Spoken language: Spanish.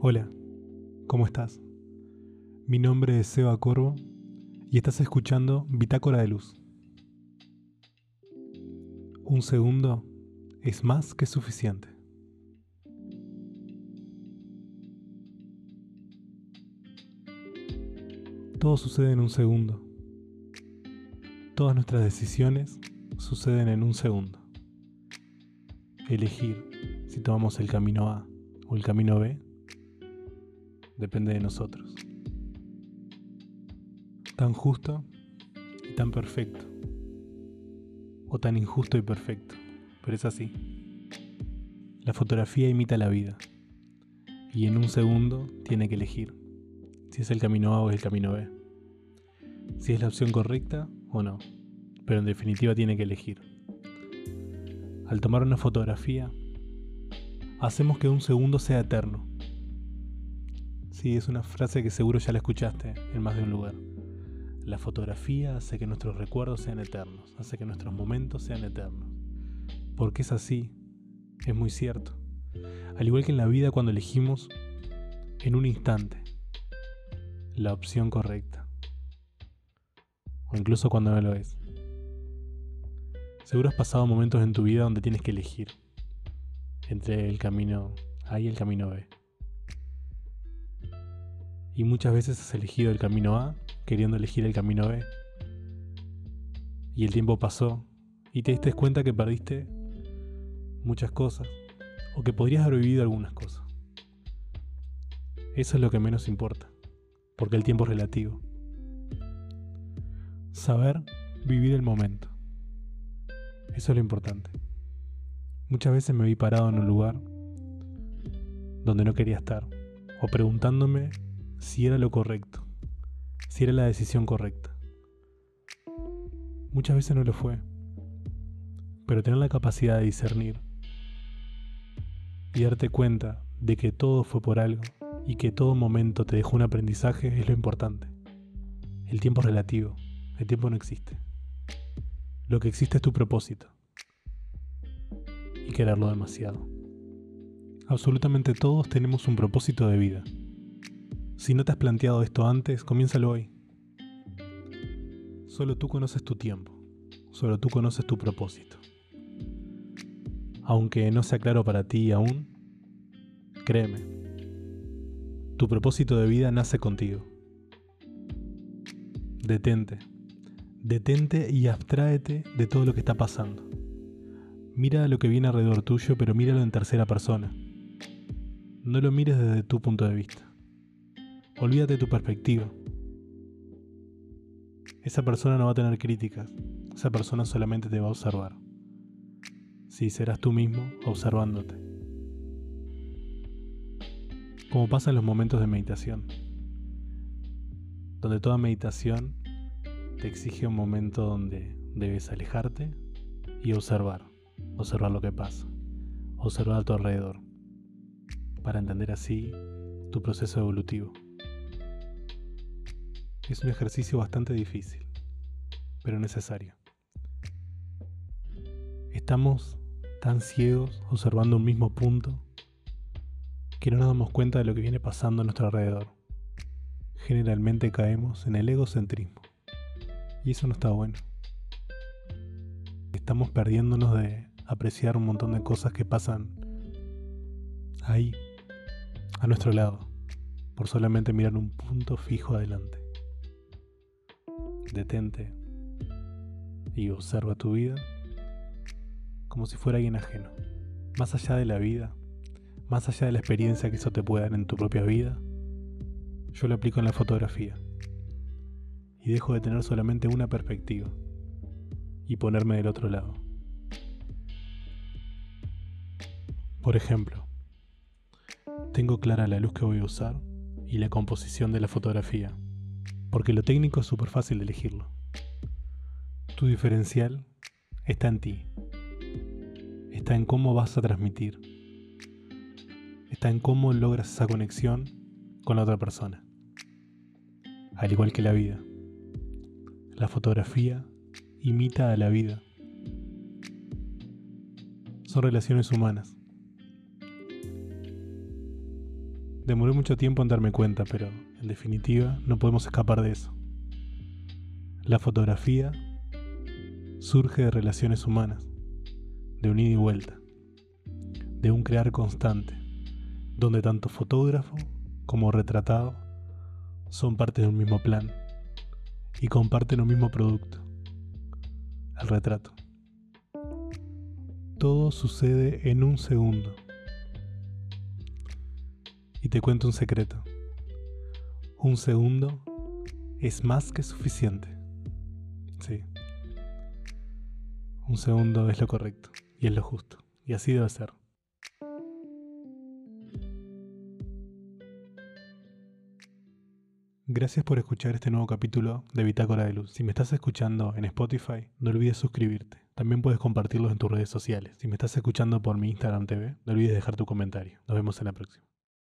Hola, ¿cómo estás? Mi nombre es Seba Corvo y estás escuchando Bitácora de Luz. Un segundo es más que suficiente. Todo sucede en un segundo. Todas nuestras decisiones suceden en un segundo. Elegir si tomamos el camino A o el camino B depende de nosotros. Tan justo y tan perfecto. O tan injusto y perfecto. Pero es así. La fotografía imita la vida. Y en un segundo tiene que elegir si es el camino A o el camino B. Si es la opción correcta o no. Pero en definitiva tiene que elegir. Al tomar una fotografía, hacemos que un segundo sea eterno. Sí, es una frase que seguro ya la escuchaste en más de un lugar. La fotografía hace que nuestros recuerdos sean eternos, hace que nuestros momentos sean eternos. Porque es así, es muy cierto. Al igual que en la vida cuando elegimos en un instante la opción correcta. O incluso cuando no lo es. Seguro has pasado momentos en tu vida donde tienes que elegir entre el camino A y el camino B. Y muchas veces has elegido el camino A queriendo elegir el camino B. Y el tiempo pasó y te diste cuenta que perdiste muchas cosas o que podrías haber vivido algunas cosas. Eso es lo que menos importa, porque el tiempo es relativo. Saber vivir el momento. Eso es lo importante. Muchas veces me vi parado en un lugar donde no quería estar, o preguntándome si era lo correcto, si era la decisión correcta. Muchas veces no lo fue, pero tener la capacidad de discernir y darte cuenta de que todo fue por algo y que todo momento te dejó un aprendizaje es lo importante. El tiempo es relativo, el tiempo no existe. Lo que existe es tu propósito y quererlo demasiado. Absolutamente todos tenemos un propósito de vida. Si no te has planteado esto antes, comiénzalo hoy. Solo tú conoces tu tiempo, solo tú conoces tu propósito. Aunque no sea claro para ti aún, créeme, tu propósito de vida nace contigo. Detente, detente y abstráete de todo lo que está pasando. Mira lo que viene alrededor tuyo, pero míralo en tercera persona. No lo mires desde tu punto de vista. Olvídate de tu perspectiva. Esa persona no va a tener críticas, esa persona solamente te va a observar. Si serás tú mismo observándote. Como pasa en los momentos de meditación, donde toda meditación te exige un momento donde debes alejarte y observar, observar lo que pasa, observar a tu alrededor, para entender así tu proceso evolutivo. Es un ejercicio bastante difícil, pero necesario. Estamos tan ciegos observando un mismo punto que no nos damos cuenta de lo que viene pasando a nuestro alrededor. Generalmente caemos en el egocentrismo. Y eso no está bueno. Estamos perdiéndonos de apreciar un montón de cosas que pasan ahí, a nuestro lado, por solamente mirar un punto fijo adelante detente y observa tu vida como si fuera alguien ajeno. Más allá de la vida, más allá de la experiencia que eso te puede dar en tu propia vida, yo lo aplico en la fotografía. Y dejo de tener solamente una perspectiva y ponerme del otro lado. Por ejemplo, tengo clara la luz que voy a usar y la composición de la fotografía porque lo técnico es súper fácil de elegirlo. Tu diferencial está en ti. Está en cómo vas a transmitir. Está en cómo logras esa conexión con la otra persona. Al igual que la vida. La fotografía imita a la vida. Son relaciones humanas. Demoré mucho tiempo en darme cuenta, pero en definitiva no podemos escapar de eso. La fotografía surge de relaciones humanas, de un ida y vuelta, de un crear constante, donde tanto fotógrafo como retratado son parte de un mismo plan y comparten un mismo producto, el retrato. Todo sucede en un segundo y te cuento un secreto. Un segundo es más que suficiente. Sí. Un segundo es lo correcto y es lo justo. Y así debe ser. Gracias por escuchar este nuevo capítulo de Bitácora de Luz. Si me estás escuchando en Spotify, no olvides suscribirte. También puedes compartirlos en tus redes sociales. Si me estás escuchando por mi Instagram TV, no olvides dejar tu comentario. Nos vemos en la próxima.